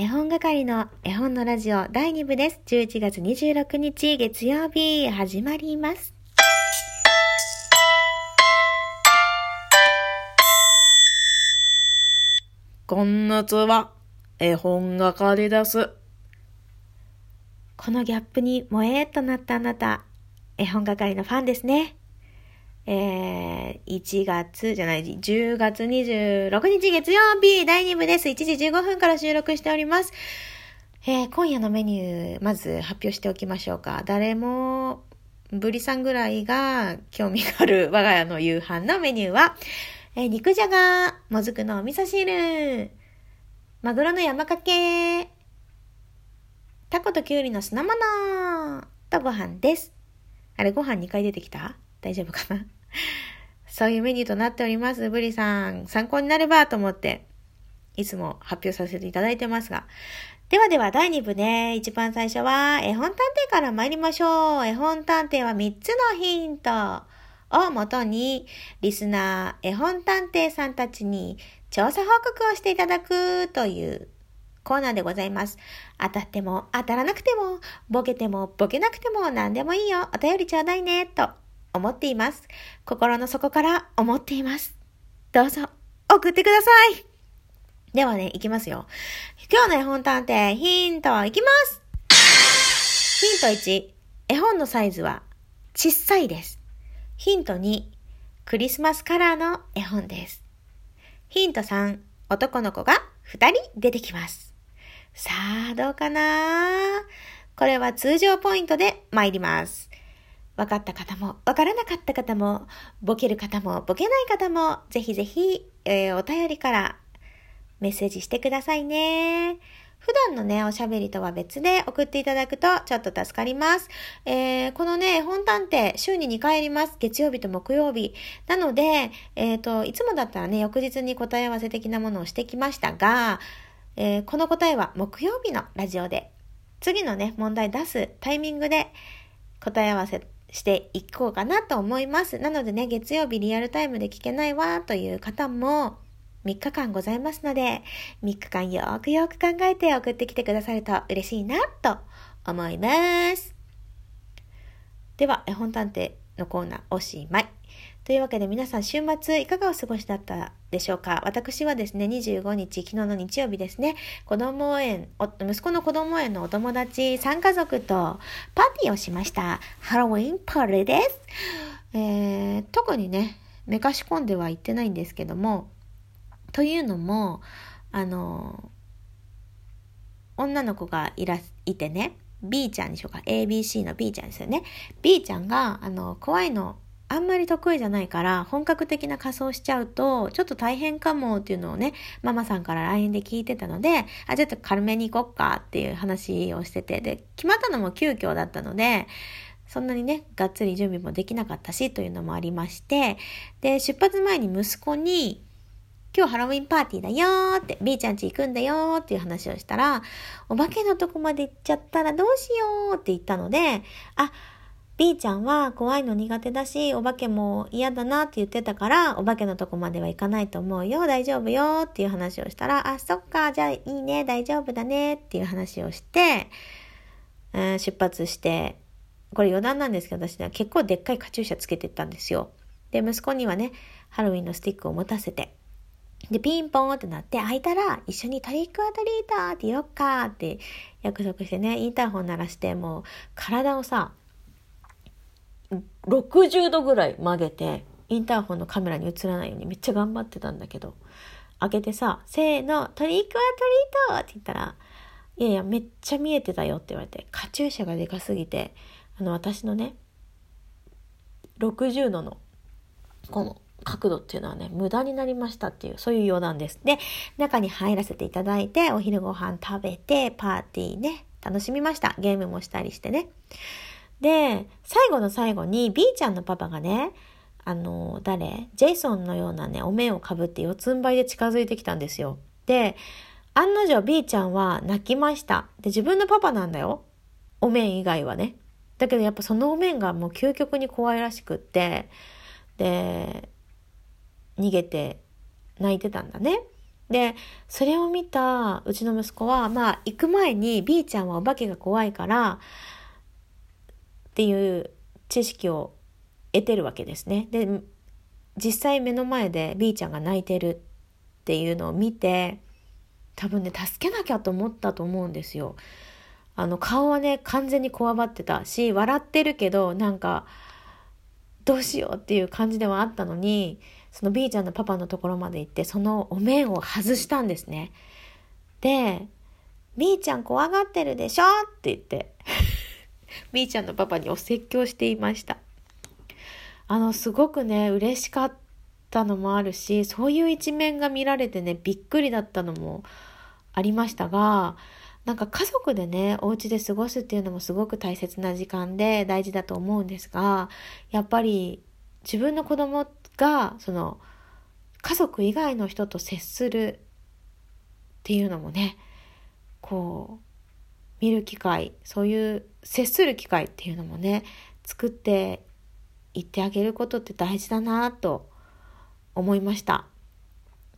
絵本係の絵本のラジオ第2部です。11月26日月曜日始まります。こんなつは絵本係です。このギャップに萌えっとなったあなた、絵本係のファンですね。えー、1月じゃない、10月26日月曜日第2部です。1時15分から収録しております。えー、今夜のメニュー、まず発表しておきましょうか。誰も、ブリさんぐらいが興味がある我が家の夕飯のメニューは、えー肉じゃが、もずくのお味噌汁、マグロの山かけ、タコとキュウリの酢の物とご飯です。あれ、ご飯2回出てきた？大丈夫かな？そういうメニューとなっております。ブリさん、参考になればと思って、いつも発表させていただいてますが。ではでは、第2部ね。一番最初は、絵本探偵から参りましょう。絵本探偵は3つのヒントをもとに、リスナー、絵本探偵さんたちに調査報告をしていただくというコーナーでございます。当たっても当たらなくても、ボケてもボケなくても何でもいいよ。お便りちょうだいね、と思っています。心の底から思っています。どうぞ、送ってください。ではね、いきますよ。今日の絵本探偵、ヒントいきますヒント1、絵本のサイズは小さいです。ヒント2、クリスマスカラーの絵本です。ヒント3、男の子が2人出てきます。さあ、どうかな？これは通常ポイントで参ります。分かった方も、分からなかった方も、ボケる方も、ボケない方も、ぜひぜひ、えーお便りからメッセージしてくださいね。普段のね、おしゃべりとは別で送っていただくとちょっと助かります。えーこのね、本探偵、週に2回やります。月曜日と木曜日。なので、えっ、と、いつもだったらね、翌日に答え合わせ的なものをしてきましたが、えーこの答えは木曜日のラジオで、次のね、問題出すタイミングで答え合わせしていこうかなと思います。なのでね、月曜日リアルタイムで聞けないわという方も3日間ございますので、3日間よーくよーく考えて送ってきてくださると嬉しいなと思います。では、絵本探偵のコーナーおしまい。というわけで皆さん週末いかがお過ごしだったでしょうか？私はですね、25日、昨日の日曜日ですね、子供園、息子の子供園のお友達3家族とパーティーをしました。ハロウィンパーティーです。えー、特にね、めかし込んでは行ってないんですけども、というのも、あの、女の子がいら、いてね、B ちゃんにしようか？ABC の B ちゃんですよね。B ちゃんが、あの、怖いの、あんまり得意じゃないから、本格的な仮装しちゃうと、ちょっと大変かもっていうのをね、ママさんから LINE で聞いてたので、あ、ちょっと軽めに行こっかっていう話をしてて、で、決まったのも急遽だったので、そんなにね、がっつり準備もできなかったし、というのもありまして、で、出発前に息子に、今日ハロウィンパーティーだよーって、B ちゃん家行くんだよーっていう話をしたら、お化けのとこまで行っちゃったらどうしようって言ったので、あ、B ちゃんは怖いの苦手だし、お化けも嫌だなって言ってたから、お化けのとこまでは行かないと思うよ、大丈夫よっていう話をしたら、あ、そっか、じゃあいいね、大丈夫だねっていう話をして、うん出発して、これ余談なんですけど、私ね、結構でっかいカチューシャつけてったんですよ。で、息子にはね、ハロウィンのスティックを持たせて、で、ピンポンってなって、開いたら、一緒にトリックアトリートって言おうかって約束してね、インターホン鳴らして、もう、体をさ、60度ぐらい曲げて、インターホンのカメラに映らないようにめっちゃ頑張ってたんだけど、開けてさ、せーの、トリックアトリートって言ったら、いやいや、めっちゃ見えてたよって言われて、カチューシャがでかすぎて、あの、私のね、60度の、この角度っていうのはね、無駄になりましたっていう、そういう余談です。で、中に入らせていただいて、お昼ご飯食べて、パーティーね、楽しみました。ゲームもしたりしてね。で、最後の最後に B ちゃんのパパがね、あの、誰？ジェイソンのようなね、お面をかぶって四つん這いで近づいてきたんですよ。で、案の定 B ちゃんは泣きました。で、自分のパパなんだよ。お面以外はね。だけどやっぱそのお面がもう究極に怖いらしくって、で、逃げて泣いてたんだね。で、それを見たうちの息子は、まあ、行く前に B ちゃんはお化けが怖いから、っていう知識を得てるわけですね。で、実際目の前で B ちゃんが泣いてるっていうのを見て、多分ね、助けなきゃと思ったと思うんですよ。あの、顔はね、完全にこわばってたし、笑ってるけど、なんか、どうしようっていう感じではあったのに、その B ちゃんのパパのところまで行って、そのお面を外したんですね。で、B ちゃん怖がってるでしょって言って、B ちゃんのパパにお説教していました。あの、すごくね、嬉しかったのもあるし、そういう一面が見られてね、びっくりだったのもありましたが、なんか家族でね、お家で過ごすっていうのもすごく大切な時間で大事だと思うんですが、やっぱり自分の子供が、その、家族以外の人と接するっていうのもね、こう、見る機会、そういう接する機会っていうのもね、作っていってあげることって大事だなと思いました。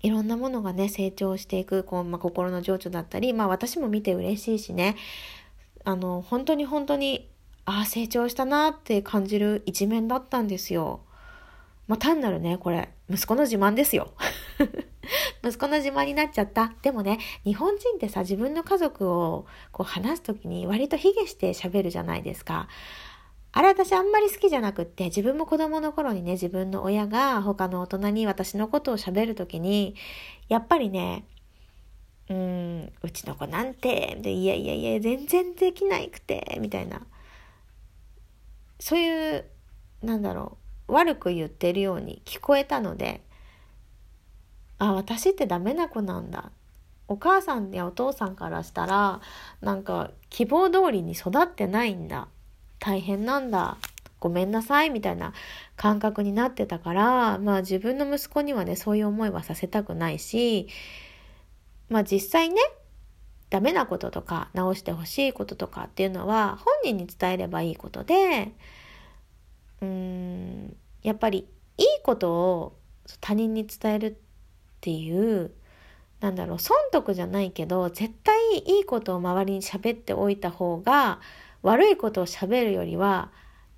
いろんなものがね、成長していく、こう、まあ、心の情緒だったり、まあ私も見て嬉しいしね、あの、本当に本当に、ああ、成長したなって感じる一面だったんですよ。まあ単なるね、これ、息子の自慢ですよ。息子の自慢になっちゃった。でもね、日本人ってさ、自分の家族をこう話すときに割と卑下して喋るじゃないですか。あれ私あんまり好きじゃなくって、自分も子供の頃にね、自分の親が他の大人に私のことを喋るときに、やっぱりね、うーん、うちの子なんて、でいやいやいや、全然できないくて、みたいな。そういう、なんだろう、悪く言ってるように聞こえたので、あ、私ってダメな子なんだ。お母さんやお父さんからしたら、なんか希望通りに育ってないんだ。大変なんだ。ごめんなさいみたいな感覚になってたから、まあ自分の息子にはね、そういう思いはさせたくないし、まあ実際ね、ダメなこととか直してほしいこととかっていうのは本人に伝えればいいことで、うーん、やっぱりいいことを他人に伝えるってていう、なんだろう、損得じゃないけど、絶対いいことを周りに喋っておいた方が、悪いことを喋るよりは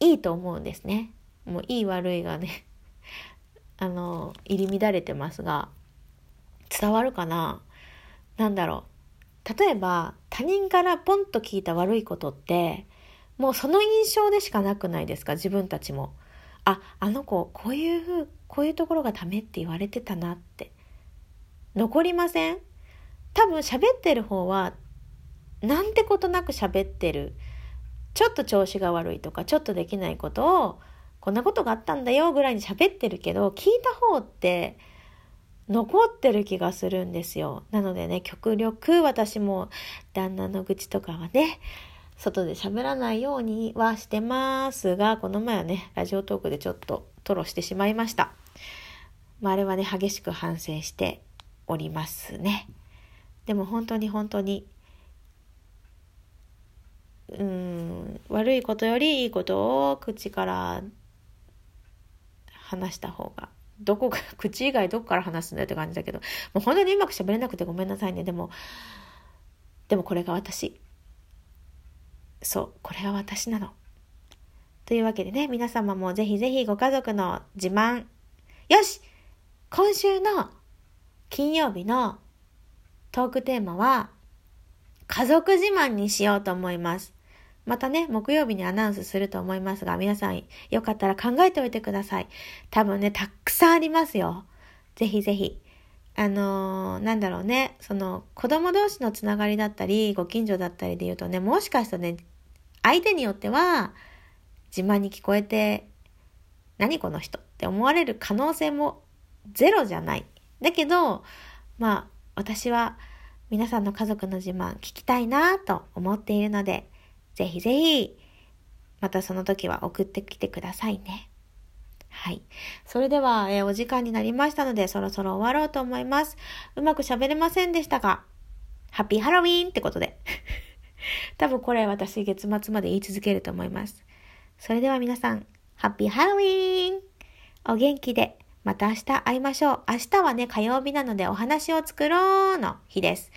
いいと思うんですね。もういい悪いがね あの、入り乱れてますが、伝わるかな？なんだろう。例えば、他人からポンと聞いた悪いことって、もうその印象でしかなくないですか？自分たちも。あ、あの子、こういうふう、こういうところがダメって言われてたなって。残りません？多分喋ってる方は、なんてことなく喋ってる。ちょっと調子が悪いとか、ちょっとできないことを、こんなことがあったんだよぐらいに喋ってるけど、聞いた方って残ってる気がするんですよ。なのでね、極力私も旦那の愚痴とかはね、外で喋らないようにはしてますが、この前はね、ラジオトークでちょっと吐露してしまいました。まあ、あれはね、激しく反省しておりますね。でも本当に本当にうん悪いことよりいいことを口から話した方がどこか 口以外どこから話すんだよって感じだけどもう本当にうまく喋れなくてごめんなさいね。でもでもこれが私。そうこれが私なの。というわけでね皆様もぜひぜひご家族の自慢。よし今週の金曜日のトークテーマは家族自慢にしようと思います。またね、木曜日にアナウンスすると思いますが、皆さんよかったら考えておいてください。多分ね、たくさんありますよ。ぜひぜひ。あのー、なんだろうね、その子供同士のつながりだったり、ご近所だったりで言うとね、もしかしたらね、相手によっては自慢に聞こえて、何この人って思われる可能性もゼロじゃない。だけど、まあ、私は皆さんの家族の自慢聞きたいなと思っているので、ぜひぜひ、またその時は送ってきてくださいね。はい。それでは、えー、お時間になりましたので、そろそろ終わろうと思います。うまく喋れませんでしたが、ハッピーハロウィーンってことで。多分これ私月末まで言い続けると思います。それでは皆さん、ハッピーハロウィーンお元気で。また明日会いましょう。明日はね、火曜日なのでお話を作ろうの日です。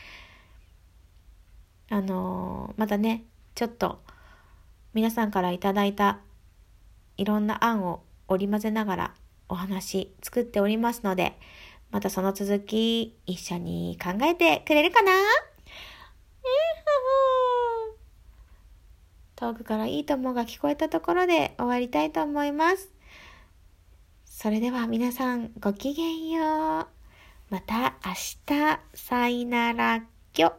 あのー、またね、ちょっと皆さんからいただいたいろんな案を織り交ぜながらお話作っておりますので、またその続き一緒に考えてくれるかな？遠くからいいともが聞こえたところで終わりたいと思います。それでは皆さんごきげんよう。また明日、さいならきょ。